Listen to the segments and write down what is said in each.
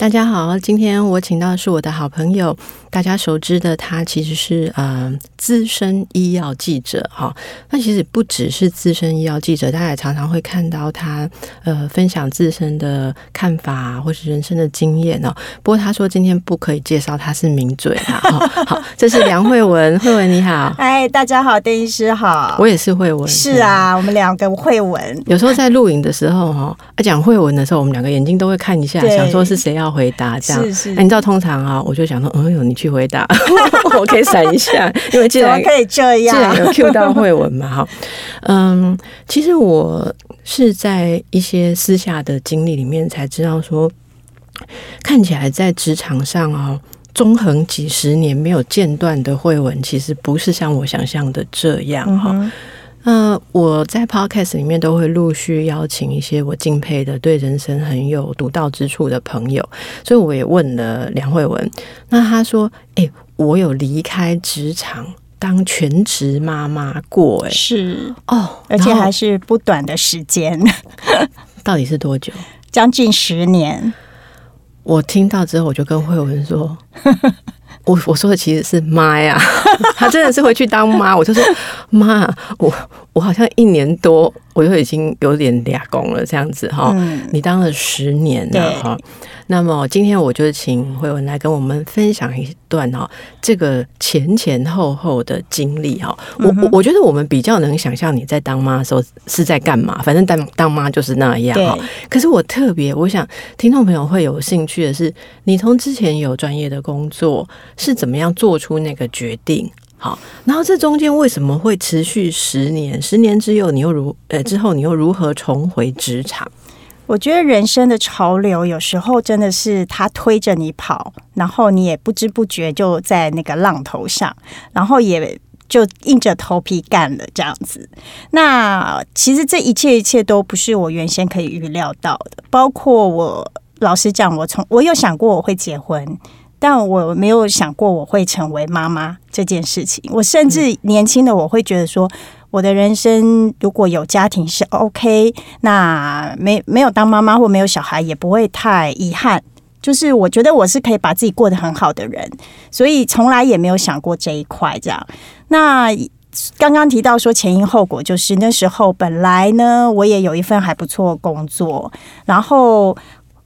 大家好，今天我请到的是我的好朋友，大家熟知的他其实是呃资深医药记者哈。那其实不只是资深医药记者，大家也常常会看到他呃分享自身的看法或是人生的经验哦。不过他说今天不可以介绍他是名嘴啊。好，这是梁慧文，慧文你好，哎，大家好，邓医师好，我也是慧文，是啊，我们两个慧文。有时候在录影的时候哈，讲慧文的时候，我们两个眼睛都会看一下，想说是谁要。回答这样，是是。欸、你知道通常啊，我就想说，哎呦，你去回答，我可以闪一下，因为既然可以这样，既然有 Q 到慧文嘛，哈，嗯，其实我是在一些私下的经历里面才知道说，看起来在职场上啊，纵横几十年没有间断的慧文，其实不是像我想象的这样哈。嗯呃，我在 Podcast 里面都会陆续邀请一些我敬佩的、对人生很有独到之处的朋友，所以我也问了梁慧文，那他说：“哎、欸，我有离开职场当全职妈妈过、欸，哎，是哦，而且还是不短的时间，到底是多久？将近十年。”我听到之后，我就跟慧文说。我我说的其实是妈呀，她真的是回去当妈。我就说妈，我我好像一年多，我就已经有点俩工了这样子哈。嗯、你当了十年了哈。那么今天我就请慧文来跟我们分享一段哈，这个前前后后的经历哈。我我我觉得我们比较能想象你在当妈的时候是在干嘛，反正当当妈就是那样哈。可是我特别我想听众朋友会有兴趣的是，你从之前有专业的工作是怎么样做出那个决定？好，然后这中间为什么会持续十年？十年之后你又如呃之后你又如何重回职场？我觉得人生的潮流有时候真的是他推着你跑，然后你也不知不觉就在那个浪头上，然后也就硬着头皮干了这样子。那其实这一切一切都不是我原先可以预料到的，包括我老实讲，我从我有想过我会结婚，但我没有想过我会成为妈妈这件事情。我甚至年轻的我会觉得说。我的人生如果有家庭是 OK，那没没有当妈妈或没有小孩也不会太遗憾。就是我觉得我是可以把自己过得很好的人，所以从来也没有想过这一块这样。那刚刚提到说前因后果，就是那时候本来呢我也有一份还不错工作，然后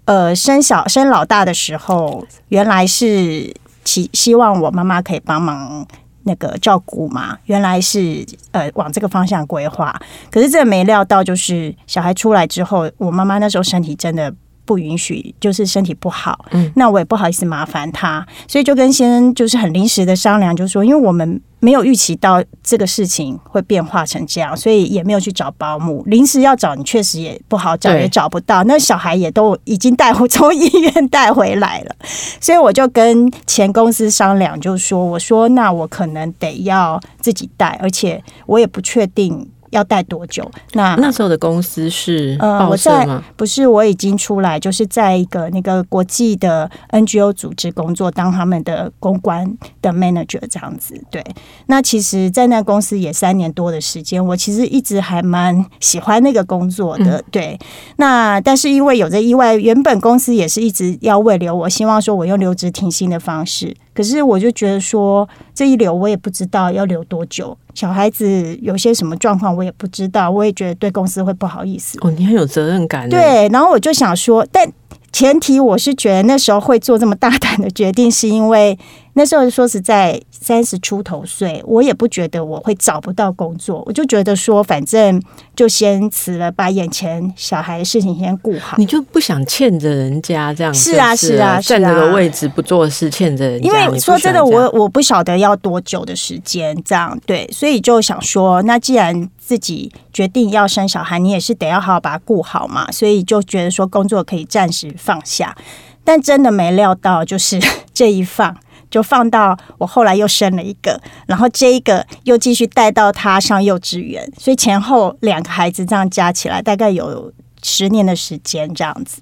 呃生小生老大的时候，原来是希希望我妈妈可以帮忙。那个照顾嘛，原来是呃往这个方向规划，可是这没料到，就是小孩出来之后，我妈妈那时候身体真的。不允许，就是身体不好，嗯，那我也不好意思麻烦他，所以就跟先生就是很临时的商量，就是说，因为我们没有预期到这个事情会变化成这样，所以也没有去找保姆。临时要找，你确实也不好找，也找不到。那小孩也都已经带回从医院带回来了，所以我就跟前公司商量，就是说，我说那我可能得要自己带，而且我也不确定。要待多久？那那时候的公司是？呃、我在不是，我已经出来，就是在一个那个国际的 NGO 组织工作，当他们的公关的 manager 这样子。对，那其实，在那公司也三年多的时间，我其实一直还蛮喜欢那个工作的。嗯、对，那但是因为有着意外，原本公司也是一直要未留我，希望说我用留职停薪的方式。可是我就觉得说，这一留我也不知道要留多久，小孩子有些什么状况我也不知道，我也觉得对公司会不好意思。哦，你很有责任感。对，然后我就想说，但前提我是觉得那时候会做这么大胆的决定，是因为。那时候说实在三十出头岁，我也不觉得我会找不到工作，我就觉得说反正就先辞了，把眼前小孩的事情先顾好。你就不想欠着人家这样子？是啊，是啊，占着个位置不做事，欠着人家。因为说真的，我我不晓得要多久的时间这样对，所以就想说，那既然自己决定要生小孩，你也是得要好好把它顾好嘛，所以就觉得说工作可以暂时放下，但真的没料到，就是 这一放。就放到我后来又生了一个，然后这一个又继续带到他上幼稚园，所以前后两个孩子这样加起来大概有十年的时间这样子。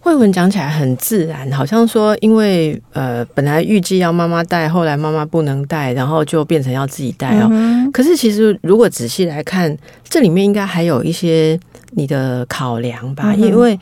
慧文讲起来很自然，好像说因为呃本来预计要妈妈带，后来妈妈不能带，然后就变成要自己带哦。嗯、可是其实如果仔细来看，这里面应该还有一些你的考量吧，嗯、因为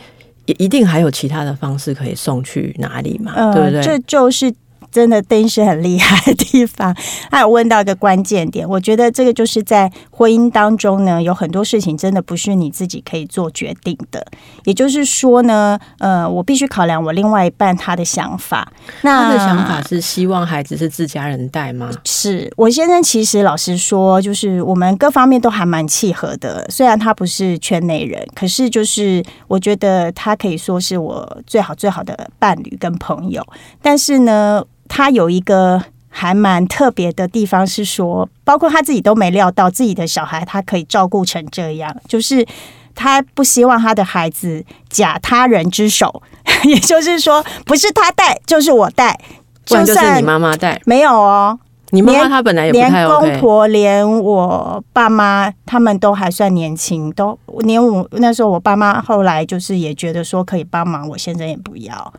也一定还有其他的方式可以送去哪里嘛，呃、对不对？这就是。真的，丁是很厉害的地方。他有问到一个关键点，我觉得这个就是在婚姻当中呢，有很多事情真的不是你自己可以做决定的。也就是说呢，呃，我必须考量我另外一半他的想法。那他的想法是希望孩子是自家人带吗？是我先生，其实老实说，就是我们各方面都还蛮契合的。虽然他不是圈内人，可是就是我觉得他可以说是我最好最好的伴侣跟朋友。但是呢。他有一个还蛮特别的地方，是说，包括他自己都没料到自己的小孩，他可以照顾成这样。就是他不希望他的孩子假他人之手，也就是说，不是他带，就是我带，就算你妈妈带，没有哦。你妈妈她本来也不太 OK，连公婆，连我爸妈他们都还算年轻，都连我那时候我爸妈后来就是也觉得说可以帮忙，我先生也不要，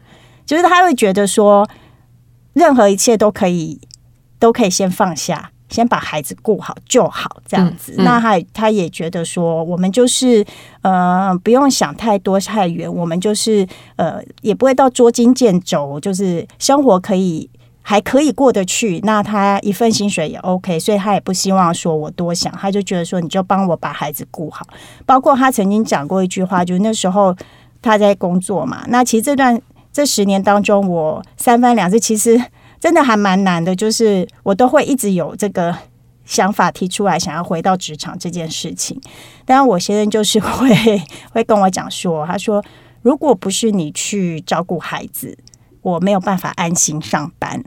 就是他会觉得说。任何一切都可以，都可以先放下，先把孩子顾好就好，这样子。嗯嗯、那他他也觉得说，我们就是呃，不用想太多太远，我们就是呃，也不会到捉襟见肘，就是生活可以还可以过得去。那他一份薪水也 OK，所以他也不希望说我多想，他就觉得说，你就帮我把孩子顾好。包括他曾经讲过一句话，就是那时候他在工作嘛，那其实这段。这十年当中，我三番两次，其实真的还蛮难的。就是我都会一直有这个想法提出来，想要回到职场这件事情。当然，我先生就是会会跟我讲说，他说：“如果不是你去照顾孩子，我没有办法安心上班。”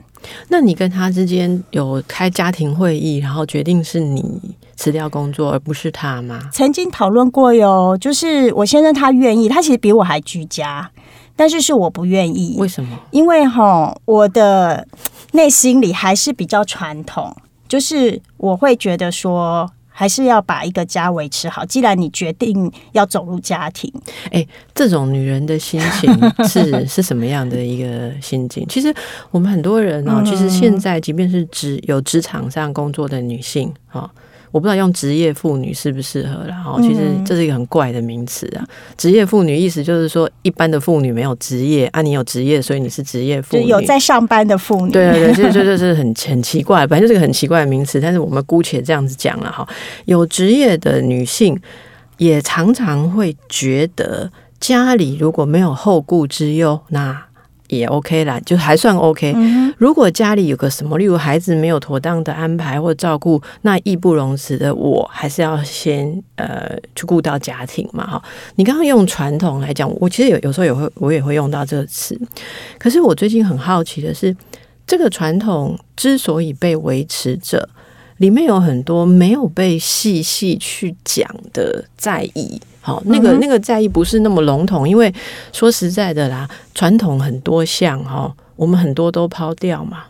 那你跟他之间有开家庭会议，然后决定是你辞掉工作，而不是他吗？曾经讨论过哟，就是我先生他愿意，他其实比我还居家。但是是我不愿意，为什么？因为哈，我的内心里还是比较传统，就是我会觉得说，还是要把一个家维持好。既然你决定要走入家庭，哎，这种女人的心情是是什么样的一个心境？其实我们很多人呢，其实现在即便是职有职场上工作的女性啊。我不知道用职业妇女适不适合，然后其实这是一个很怪的名词啊。职业妇女意思就是说，一般的妇女没有职业啊，你有职业，所以你是职业妇女，有在上班的妇女。对对对，这这这是很很奇怪，反正就是个很奇怪的名词。但是我们姑且这样子讲了哈，有职业的女性也常常会觉得家里如果没有后顾之忧，那。也 OK 啦，就还算 OK。如果家里有个什么，例如孩子没有妥当的安排或照顾，那义不容辞的，我还是要先呃去顾到家庭嘛。哈，你刚刚用传统来讲，我其实有有时候也会我也会用到这个词。可是我最近很好奇的是，这个传统之所以被维持着，里面有很多没有被细细去讲的在意。好，那个那个在意不是那么笼统，因为说实在的啦，传统很多项哈，我们很多都抛掉嘛，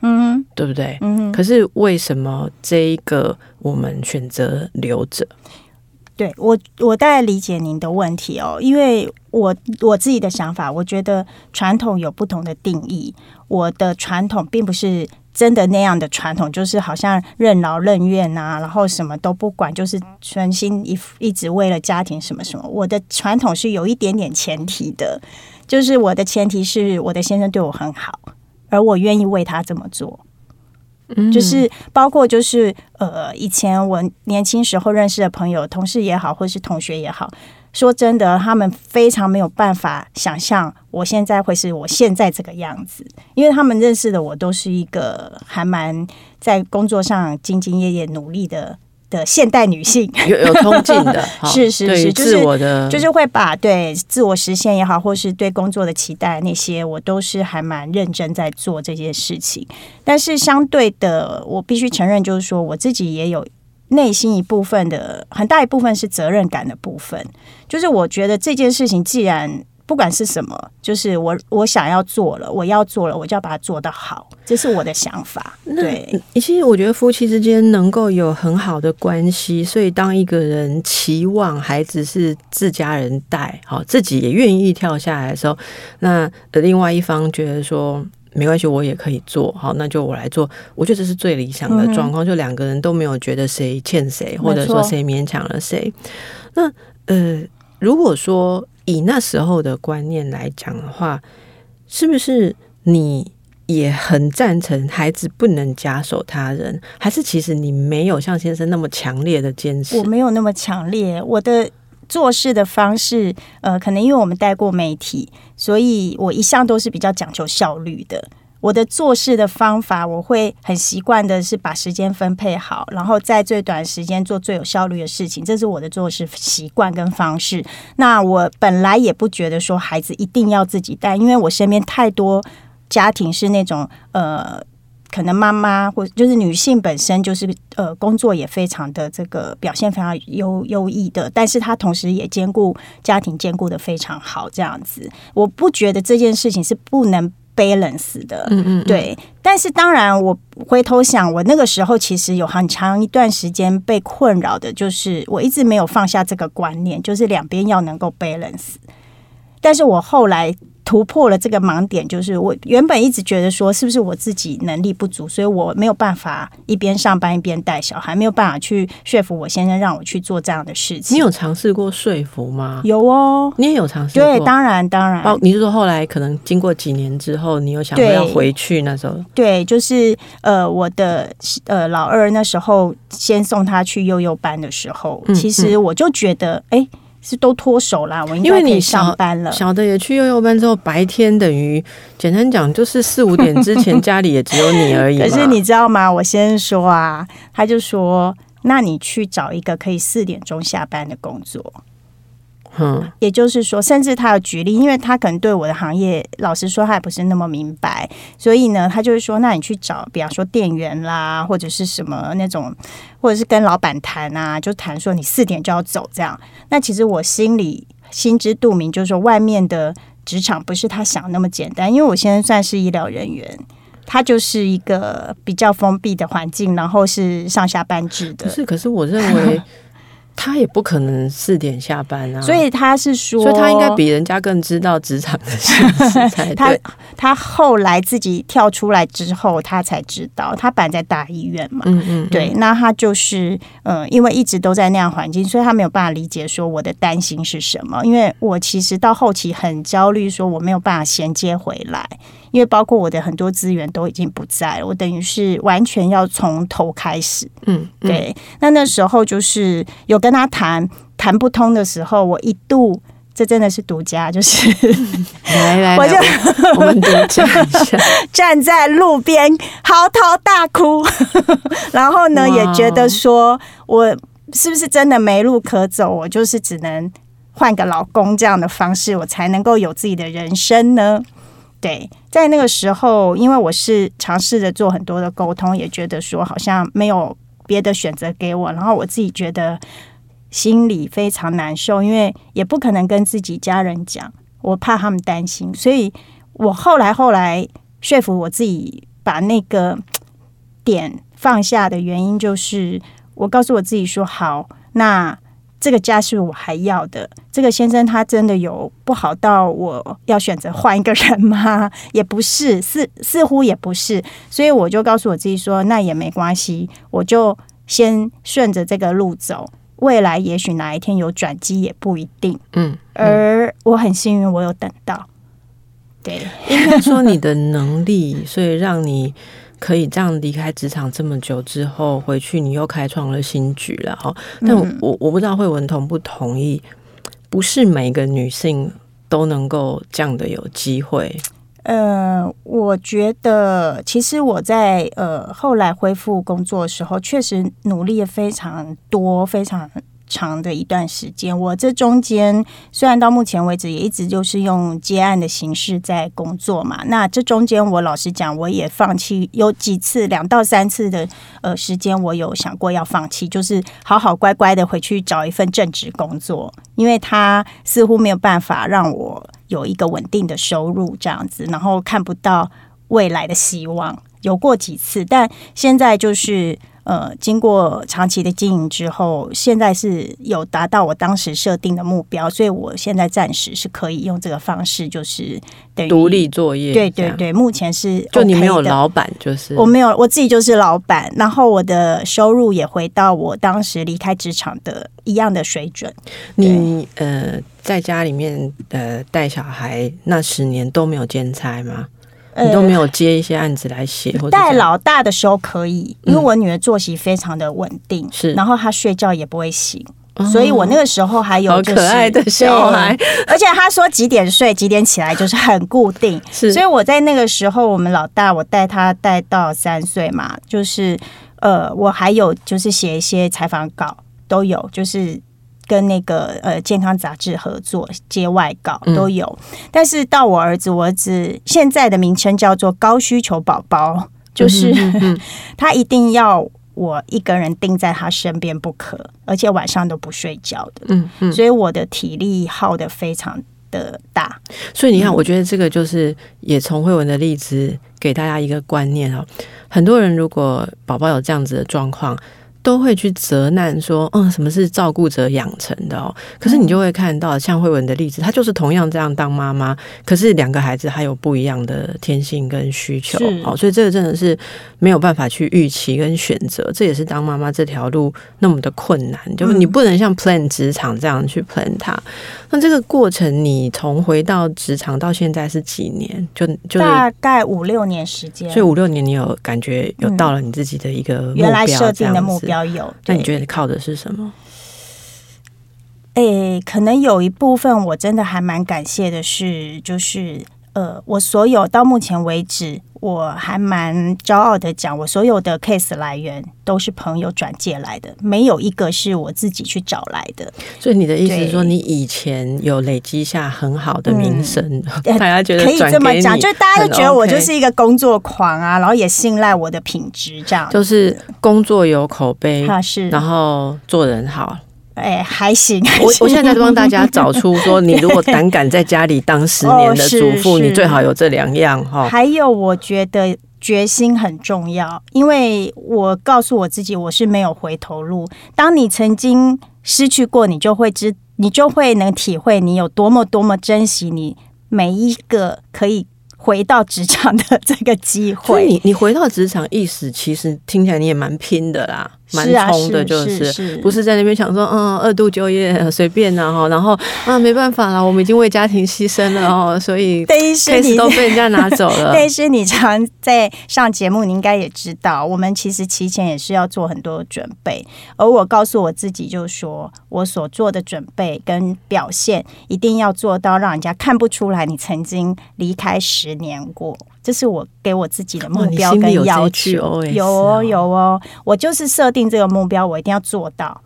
嗯，对不对？嗯，可是为什么这一个我们选择留着？对我，我大概理解您的问题哦，因为我我自己的想法，我觉得传统有不同的定义，我的传统并不是。真的那样的传统，就是好像任劳任怨啊，然后什么都不管，就是全心一一直为了家庭什么什么。我的传统是有一点点前提的，就是我的前提是我的先生对我很好，而我愿意为他这么做。就是包括就是呃，以前我年轻时候认识的朋友、同事也好，或是同学也好。说真的，他们非常没有办法想象我现在会是我现在这个样子，因为他们认识的我都是一个还蛮在工作上兢兢业业努力的的现代女性，有有冲劲的，是是是，自我的就是就是会把对自我实现也好，或是对工作的期待那些，我都是还蛮认真在做这件事情。但是相对的，我必须承认，就是说我自己也有。内心一部分的很大一部分是责任感的部分，就是我觉得这件事情既然不管是什么，就是我我想要做了，我要做了，我就要把它做得好，这是我的想法。对，其实我觉得夫妻之间能够有很好的关系，所以当一个人期望孩子是自家人带，好，自己也愿意跳下来的时候，那另外一方觉得说没关系，我也可以做，好，那就我来做。我觉得这是最理想的状况，嗯、就两个人都没有觉得谁欠谁，或者说谁勉强了谁。那呃，如果说。以那时候的观念来讲的话，是不是你也很赞成孩子不能假手他人？还是其实你没有像先生那么强烈的坚持？我没有那么强烈，我的做事的方式，呃，可能因为我们带过媒体，所以我一向都是比较讲求效率的。我的做事的方法，我会很习惯的是把时间分配好，然后在最短时间做最有效率的事情，这是我的做事习惯跟方式。那我本来也不觉得说孩子一定要自己带，因为我身边太多家庭是那种呃，可能妈妈或就是女性本身就是呃工作也非常的这个表现非常优优异的，但是她同时也兼顾家庭兼顾得非常好，这样子，我不觉得这件事情是不能。Balance 的，嗯嗯，对。但是当然，我回头想，我那个时候其实有很长一段时间被困扰的，就是我一直没有放下这个观念，就是两边要能够 balance。但是我后来。突破了这个盲点，就是我原本一直觉得说，是不是我自己能力不足，所以我没有办法一边上班一边带小孩，没有办法去说服我先生让我去做这样的事情。你有尝试过说服吗？有哦，你也有尝试过。对，当然当然。哦，你是说后来可能经过几年之后，你有想过要回去那时候？对，就是呃，我的呃老二那时候先送他去幼幼班的时候，嗯、其实我就觉得哎。欸是都脱手啦，我应该可以上班了。小的也去幼幼班之后，白天等于简单讲就是四五点之前家里也只有你而已。可是你知道吗？我先说啊，他就说，那你去找一个可以四点钟下班的工作。嗯，也就是说，甚至他有举例，因为他可能对我的行业，老实说，他也不是那么明白，所以呢，他就是说，那你去找，比方说店员啦，或者是什么那种，或者是跟老板谈啊，就谈说你四点就要走这样。那其实我心里心知肚明，就是说外面的职场不是他想那么简单，因为我现在算是医疗人员，他就是一个比较封闭的环境，然后是上下班制的。可是，可是我认为。他也不可能四点下班啊，所以他是说，所以他应该比人家更知道职场的现实才对。他他后来自己跳出来之后，他才知道，他本来在大医院嘛，嗯嗯，对，那他就是呃，因为一直都在那样环境，所以他没有办法理解说我的担心是什么。因为我其实到后期很焦虑，说我没有办法衔接回来。因为包括我的很多资源都已经不在了，我等于是完全要从头开始。嗯，嗯对。那那时候就是有跟他谈谈不通的时候，我一度这真的是独家，就是 来来，我就我们独家一下，站在路边嚎啕大哭，然后呢也觉得说我是不是真的没路可走，我就是只能换个老公这样的方式，我才能够有自己的人生呢？对，在那个时候，因为我是尝试着做很多的沟通，也觉得说好像没有别的选择给我，然后我自己觉得心里非常难受，因为也不可能跟自己家人讲，我怕他们担心，所以我后来后来说服我自己把那个点放下的原因，就是我告诉我自己说好，那。这个家是我还要的。这个先生他真的有不好到我要选择换一个人吗？也不是，似似乎也不是。所以我就告诉我自己说，那也没关系，我就先顺着这个路走。未来也许哪一天有转机也不一定。嗯，嗯，而我很幸运，我有等到。对，应该说你的 能力，所以让你。可以这样离开职场这么久之后回去，你又开创了新局了哈。但我我不知道慧文同不同意，不是每个女性都能够这样的有机会。呃，我觉得其实我在呃后来恢复工作的时候，确实努力了非常多，非常。长的一段时间，我这中间虽然到目前为止也一直就是用接案的形式在工作嘛，那这中间我老实讲，我也放弃有几次两到三次的呃时间，我有想过要放弃，就是好好乖乖的回去找一份正职工作，因为他似乎没有办法让我有一个稳定的收入这样子，然后看不到未来的希望。有过几次，但现在就是。呃，经过长期的经营之后，现在是有达到我当时设定的目标，所以我现在暂时是可以用这个方式，就是等于独立作业。对对对，目前是 OK 就你没有老板，就是我没有，我自己就是老板，然后我的收入也回到我当时离开职场的一样的水准。你呃，在家里面呃带小孩那十年都没有兼差吗？你都没有接一些案子来写，或者带老大的时候可以，因为我女儿作息非常的稳定，是，然后她睡觉也不会醒，所以我那个时候还有就是可爱的小孩，而且她说几点睡几点起来就是很固定，是，所以我在那个时候，我们老大我带他带到三岁嘛，就是呃，我还有就是写一些采访稿都有，就是。跟那个呃健康杂志合作接外稿都有，嗯、但是到我儿子，我儿子现在的名称叫做高需求宝宝，就是、他一定要我一个人盯在他身边不可，而且晚上都不睡觉的，嗯嗯，所以我的体力耗得非常的大。所以你看，我觉得这个就是也从慧文的例子给大家一个观念哦，很多人如果宝宝有这样子的状况。都会去责难说，嗯，什么是照顾者养成的哦？可是你就会看到，像慧文的例子，她就是同样这样当妈妈，可是两个孩子还有不一样的天性跟需求哦，所以这个真的是没有办法去预期跟选择，这也是当妈妈这条路那么的困难，就是你不能像 plan 职场这样去 plan 它。那这个过程，你从回到职场到现在是几年？就就大概五六年时间。所以五六年，你有感觉有到了你自己的一个原来设定的目标。要有，那你觉得你靠的是什么？诶、欸，可能有一部分我真的还蛮感谢的是，就是呃，我所有到目前为止，我还蛮骄傲的讲，我所有的 case 来源都是朋友转介来的，没有一个是我自己去找来的。所以你的意思是说，你以前有累积下很好的名声，嗯、大家觉得可以这么讲，就大家都觉得我就是一个工作狂啊，然后也信赖我的品质，这样就是工作有口碑，是，然后做人好。哎，还行。我我现在在帮大家找出说，你如果胆敢在家里当十年的主妇，你最好有这两样哈。还有，我觉得决心很重要，因为我告诉我自己，我是没有回头路。当你曾经失去过，你就会知，你就会能体会你有多么多么珍惜你每一个可以。回到职场的这个机会，你你回到职场，意思其实听起来你也蛮拼的啦，蛮冲的，就是不是在那边想说，嗯，二度就业 随便然后然后啊，没办法了，我们已经为家庭牺牲了哦，所以 case 都被人家拿走了。但是你常在上节目，你应该也知道，我们其实提前也是要做很多准备，而我告诉我自己，就是说我所做的准备跟表现，一定要做到让人家看不出来你曾经离开十。年过，这是我给我自己的目标跟要求。有哦，有哦，我就是设定这个目标，我一定要做到。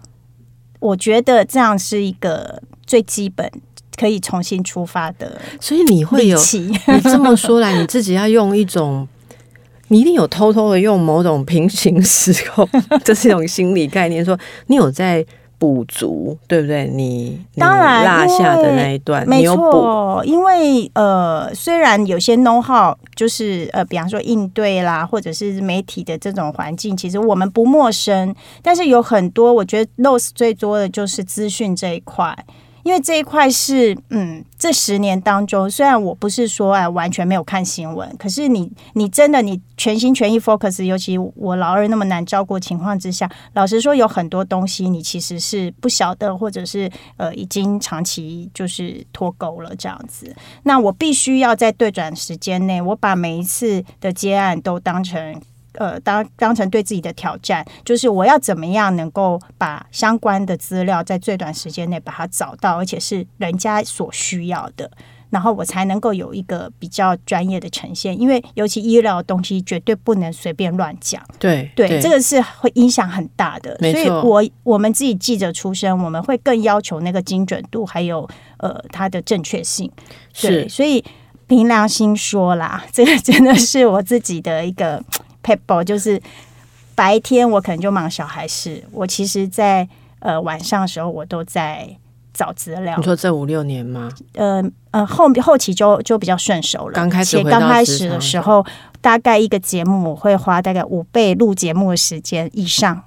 我觉得这样是一个最基本可以重新出发的。所以你会有，你这么说来，你自己要用一种，你一定有偷偷的用某种平行时空，这是一种心理概念，说你有在。补足对不对？你当然落下的那一段没错，因为呃，虽然有些 know how 就是呃，比方说应对啦，或者是媒体的这种环境，其实我们不陌生，但是有很多我觉得 loss 最多的就是资讯这一块。因为这一块是，嗯，这十年当中，虽然我不是说哎完全没有看新闻，可是你你真的你全心全意 focus，尤其我老二那么难照顾情况之下，老实说有很多东西你其实是不晓得，或者是呃已经长期就是脱钩了这样子。那我必须要在对转时间内，我把每一次的接案都当成。呃，当当成对自己的挑战，就是我要怎么样能够把相关的资料在最短时间内把它找到，而且是人家所需要的，然后我才能够有一个比较专业的呈现。因为尤其医疗的东西，绝对不能随便乱讲。对对，对，这个是会影响很大的。所以我我们自己记者出身，我们会更要求那个精准度，还有呃它的正确性。对，所以凭良心说啦，这个真的是我自己的一个。People 就是白天我可能就忙小孩事，我其实在呃晚上的时候我都在找资料。你说这五六年吗？呃呃后后期就就比较顺手了。刚开始，刚开始的时候，大概一个节目我会花大概五倍录节目的时间以上。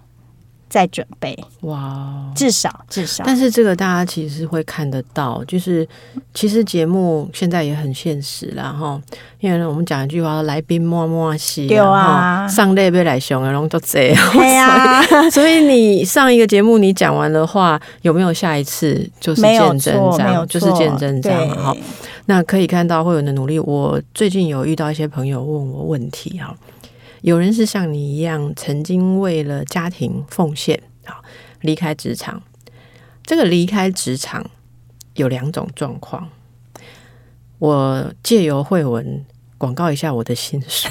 在准备。哇，至少至少，但是这个大家其实会看得到，就是其实节目现在也很现实啦哈，因为呢我们讲一句话，来宾摸摸戏，对啊，上类别来熊，然后就这样，对啊，所以你上一个节目你讲完的话，有没有下一次就是见真章，就是见真章哈。那可以看到慧文的努力，我最近有遇到一些朋友问我问题哈。有人是像你一样，曾经为了家庭奉献，好离开职场。这个离开职场有两种状况。我借由慧文广告一下我的新书。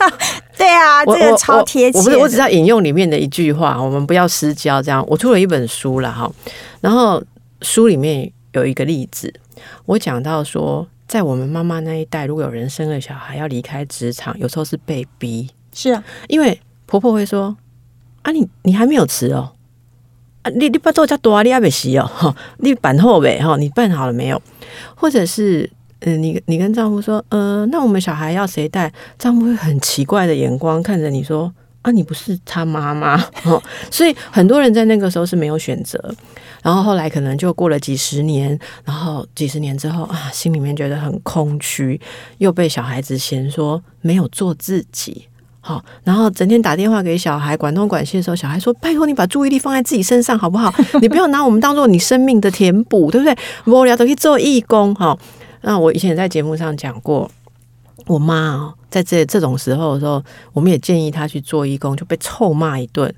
对啊，这个超贴切。我不是，我只要引用里面的一句话，我们不要私交。这样，我出了一本书了哈。然后书里面有一个例子，我讲到说，在我们妈妈那一代，如果有人生了小孩要离开职场，有时候是被逼。是啊，因为婆婆会说：“啊你，你你还没有辞哦，啊，你你不做这多啊，你还没洗哦，你办好呗，哈，你办好了没有？或者是，嗯、你你跟丈夫说，呃，那我们小孩要谁带？丈夫会很奇怪的眼光看着你说：啊，你不是他妈妈，哦，所以很多人在那个时候是没有选择，然后后来可能就过了几十年，然后几十年之后啊，心里面觉得很空虚，又被小孩子嫌说没有做自己。”好，然后整天打电话给小孩，管东管西的时候，小孩说：“拜托你把注意力放在自己身上好不好？你不要拿我们当做你生命的填补，对不对？无聊都可以做义工。”哈，那我以前也在节目上讲过，我妈哦，在这这种时候的时候，我们也建议她去做义工，就被臭骂一顿。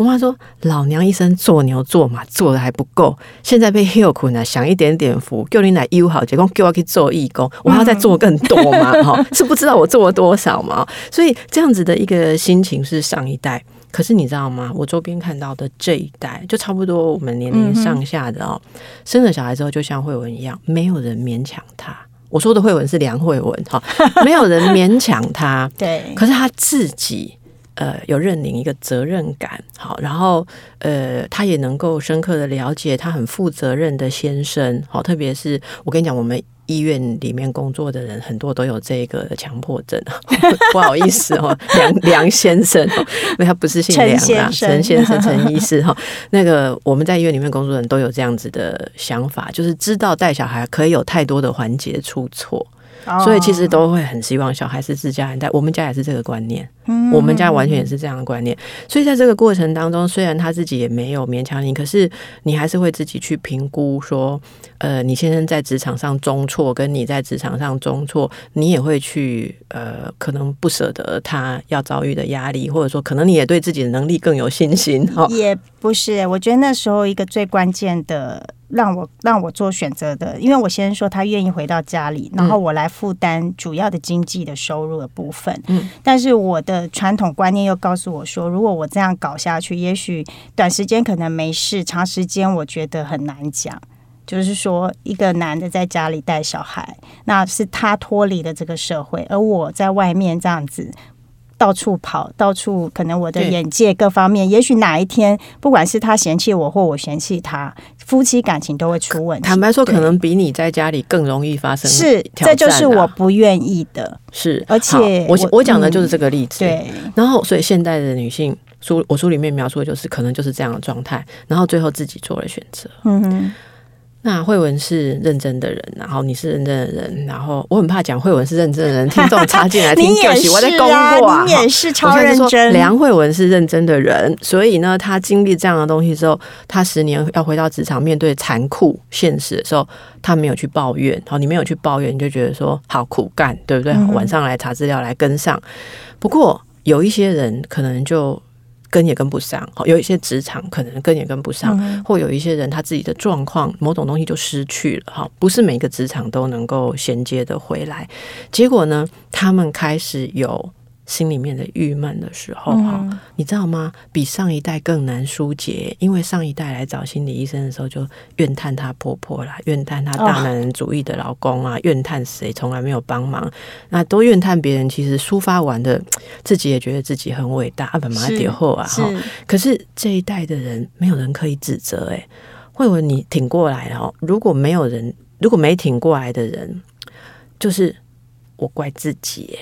我妈说：“老娘一生做牛做马做的还不够，现在被 heal 苦呢，享一点点福，叫你来友好结果叫我去做义工，我还要再做更多嘛？哈，是不知道我做了多少嘛？所以这样子的一个心情是上一代。可是你知道吗？我周边看到的这一代，就差不多我们年龄上下的哦，生了小孩之后，就像慧文一样，没有人勉强他。我说的慧文是梁慧文哈，没有人勉强他。对，可是他自己。”呃，有认领一个责任感，好，然后呃，他也能够深刻的了解他很负责任的先生，好，特别是我跟你讲，我们医院里面工作的人很多都有这个强迫症，不好意思哦，梁梁先生，因为他不是姓梁啊，陈先生、陈 医师哈，那个我们在医院里面工作的人都有这样子的想法，就是知道带小孩可以有太多的环节出错。所以其实都会很希望小孩是自家人带，我们家也是这个观念，我们家完全也是这样的观念。所以在这个过程当中，虽然他自己也没有勉强你，可是你还是会自己去评估说，呃，你先生在职场上中错，跟你在职场上中错，你也会去呃，可能不舍得他要遭遇的压力，或者说可能你也对自己的能力更有信心。哈，也不是，我觉得那时候一个最关键的。让我让我做选择的，因为我先生说他愿意回到家里，然后我来负担主要的经济的收入的部分。嗯，但是我的传统观念又告诉我说，如果我这样搞下去，也许短时间可能没事，长时间我觉得很难讲。就是说，一个男的在家里带小孩，那是他脱离了这个社会，而我在外面这样子。到处跑，到处可能我的眼界各方面，也许哪一天，不管是他嫌弃我或我嫌弃他，夫妻感情都会出问题。坦白说，可能比你在家里更容易发生。是，这就是我不愿意的。是，而且我我讲的就是这个例子。嗯、对，然后所以现代的女性书，我书里面描述的就是可能就是这样的状态，然后最后自己做了选择。嗯哼。那慧文是认真的人，然后你是认真的人，然后我很怕讲慧文是认真的人，听众插进来听 就喜我在公过啊，你也是超认真。梁慧文是认真的人，所以呢，他经历这样的东西之后，他十年要回到职场，面对残酷现实的时候，他没有去抱怨。好，你没有去抱怨，你就觉得说好苦干，对不对？晚上来查资料来跟上。不过有一些人可能就。跟也跟不上，有一些职场可能跟也跟不上，嗯、或有一些人他自己的状况，某种东西就失去了哈，不是每个职场都能够衔接的回来。结果呢，他们开始有。心里面的郁闷的时候，哈、嗯，你知道吗？比上一代更难疏解，因为上一代来找心理医生的时候，就怨叹她婆婆啦，怨叹她大男人主义的老公啊，哦、怨叹谁从来没有帮忙，那都怨叹别人。其实抒发完的，自己也觉得自己很伟大，阿本马迭后啊，哈。可是这一代的人，没有人可以指责、欸，哎，慧文你挺过来了，如果没有人。如果没挺过来的人，就是我怪自己，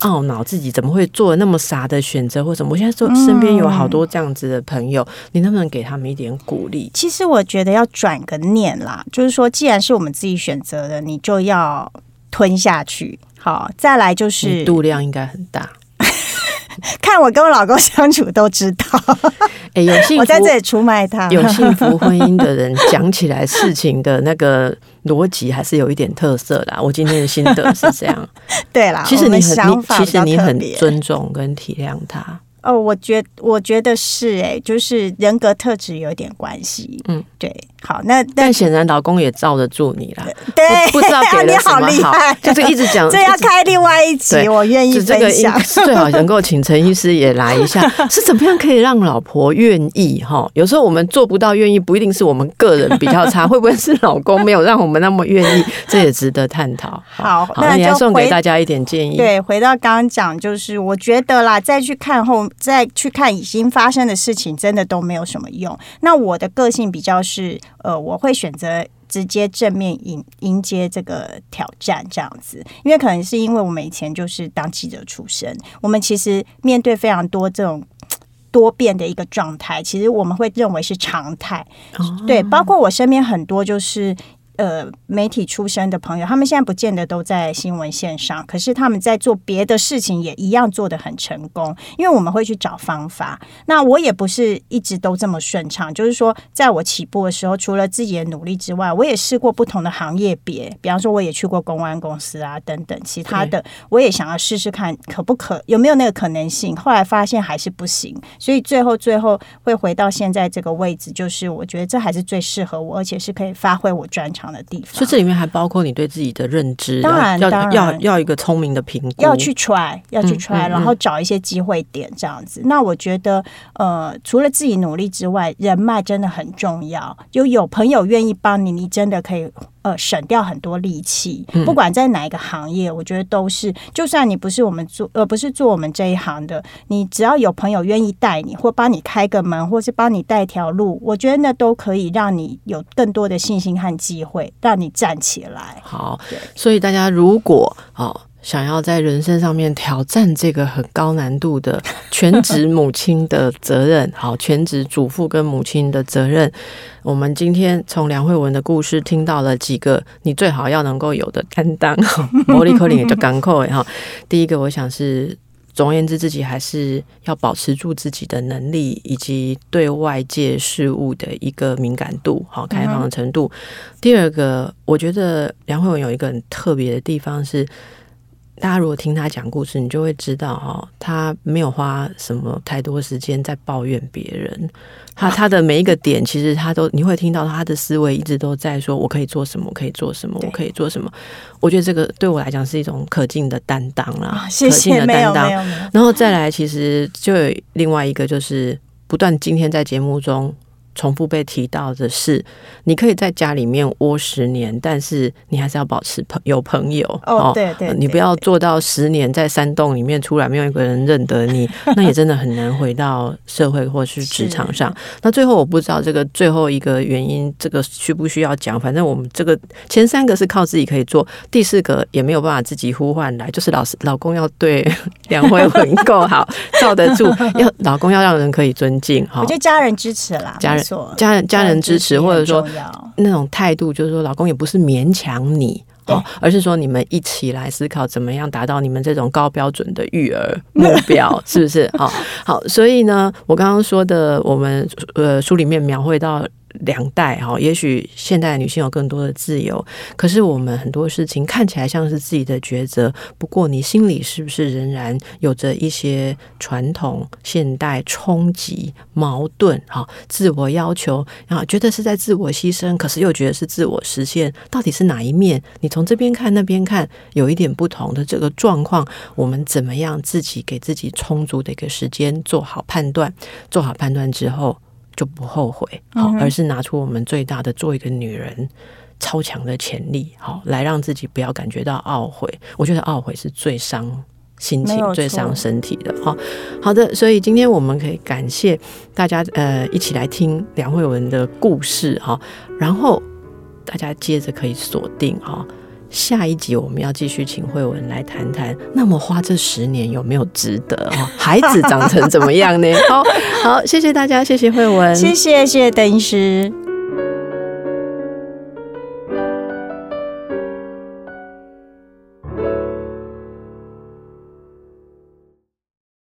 懊恼自己怎么会做那么傻的选择，或什么。我现在说身边有好多这样子的朋友，嗯、你能不能给他们一点鼓励？其实我觉得要转个念啦，就是说，既然是我们自己选择的，你就要吞下去。好，再来就是度量应该很大。看我跟我老公相处都知道，哎、欸，有幸福，我在这里出卖他。有幸福婚姻的人讲起来事情的那个逻辑还是有一点特色的。我今天的心得是这样，对啦，其实你很，其实你很尊重跟体谅他。哦，我觉我觉得是哎、欸，就是人格特质有点关系。嗯，对。好，那但显然老公也罩得住你啦。对，不知道给了 什么好，你好厉害，就是一直讲，这要开另外一集，我愿意分享。最好能够 请陈医师也来一下，是怎么样可以让老婆愿意？哈，有时候我们做不到愿意，不一定是我们个人比较差，会不会是老公没有让我们那么愿意？这也值得探讨。好，好，那你还送给大家一点建议。对，回到刚刚讲，就是我觉得啦，再去看后，再去看已经发生的事情，真的都没有什么用。那我的个性比较是。呃，我会选择直接正面迎迎接这个挑战，这样子，因为可能是因为我们以前就是当记者出身，我们其实面对非常多这种 多变的一个状态，其实我们会认为是常态。Oh. 对，包括我身边很多就是。呃，媒体出身的朋友，他们现在不见得都在新闻线上，可是他们在做别的事情也一样做得很成功。因为我们会去找方法。那我也不是一直都这么顺畅，就是说，在我起步的时候，除了自己的努力之外，我也试过不同的行业别，比方说，我也去过公关公司啊，等等其他的，我也想要试试看可不可有没有那个可能性。后来发现还是不行，所以最后最后会回到现在这个位置，就是我觉得这还是最适合我，而且是可以发挥我专长的地方，所以这里面还包括你对自己的认知，当然要要要一个聪明的评估，要去 try，要去 try，然后找一些机会点这样子。嗯嗯嗯，那我觉得，呃，除了自己努力之外，人脉真的很重要，就有朋友愿意帮你，你真的可以。呃，省掉很多力气，不管在哪一个行业，我觉得都是。就算你不是我们做，呃，不是做我们这一行的，你只要有朋友愿意带你，或帮你开个门，或是帮你带条路，我觉得那都可以让你有更多的信心和机会，让你站起来。好，所以大家如果哦。想要在人生上面挑战这个很高难度的全职母亲的责任，好，全职主妇跟母亲的责任，我们今天从梁慧文的故事听到了几个你最好要能够有的担当，魔力可林也就港口哈。第一个，我想是总而言之，自己还是要保持住自己的能力以及对外界事物的一个敏感度，好，开放的程度。第二个，我觉得梁慧文有一个很特别的地方是。大家如果听他讲故事，你就会知道哦，他没有花什么太多时间在抱怨别人。他他的每一个点，其实他都你会听到他的思维一直都在说：“我可以做什么？我可以做什么？我可以做什么？”我觉得这个对我来讲是一种可敬的担当啦，可敬的担当。然后再来，其实就有另外一个，就是不断今天在节目中。重复被提到的是，你可以在家里面窝十年，但是你还是要保持朋有朋友哦。对对，你不要做到十年在山洞里面出来没有一个人认得你，那也真的很难回到社会或是职场上。那最后我不知道这个最后一个原因，这个需不需要讲？反正我们这个前三个是靠自己可以做，第四个也没有办法自己呼唤来，就是老师老公要对 梁慧文够好，罩得住，要老公要让人可以尊敬。哈，我觉得家人支持啦，家人。家人家人支持，或者说那种态度，就是说老公也不是勉强你哦，而是说你们一起来思考怎么样达到你们这种高标准的育儿目标，是不是？好，好，所以呢，我刚刚说的，我们呃书里面描绘到。两代哈，也许现代女性有更多的自由，可是我们很多事情看起来像是自己的抉择，不过你心里是不是仍然有着一些传统、现代冲击、矛盾？哈，自我要求啊，觉得是在自我牺牲，可是又觉得是自我实现，到底是哪一面？你从这边看那边看，有一点不同的这个状况，我们怎么样自己给自己充足的一个时间做好判断？做好判断之后。就不后悔，好，而是拿出我们最大的做一个女人超强的潜力，好，来让自己不要感觉到懊悔。我觉得懊悔是最伤心情、最伤身体的。好，好的，所以今天我们可以感谢大家，呃，一起来听梁慧文的故事，哈，然后大家接着可以锁定哈。下一集我们要继续请慧文来谈谈，那么花这十年有没有值得？孩子长成怎么样呢？好好，谢谢大家，谢谢慧文，谢谢谢谢邓医师。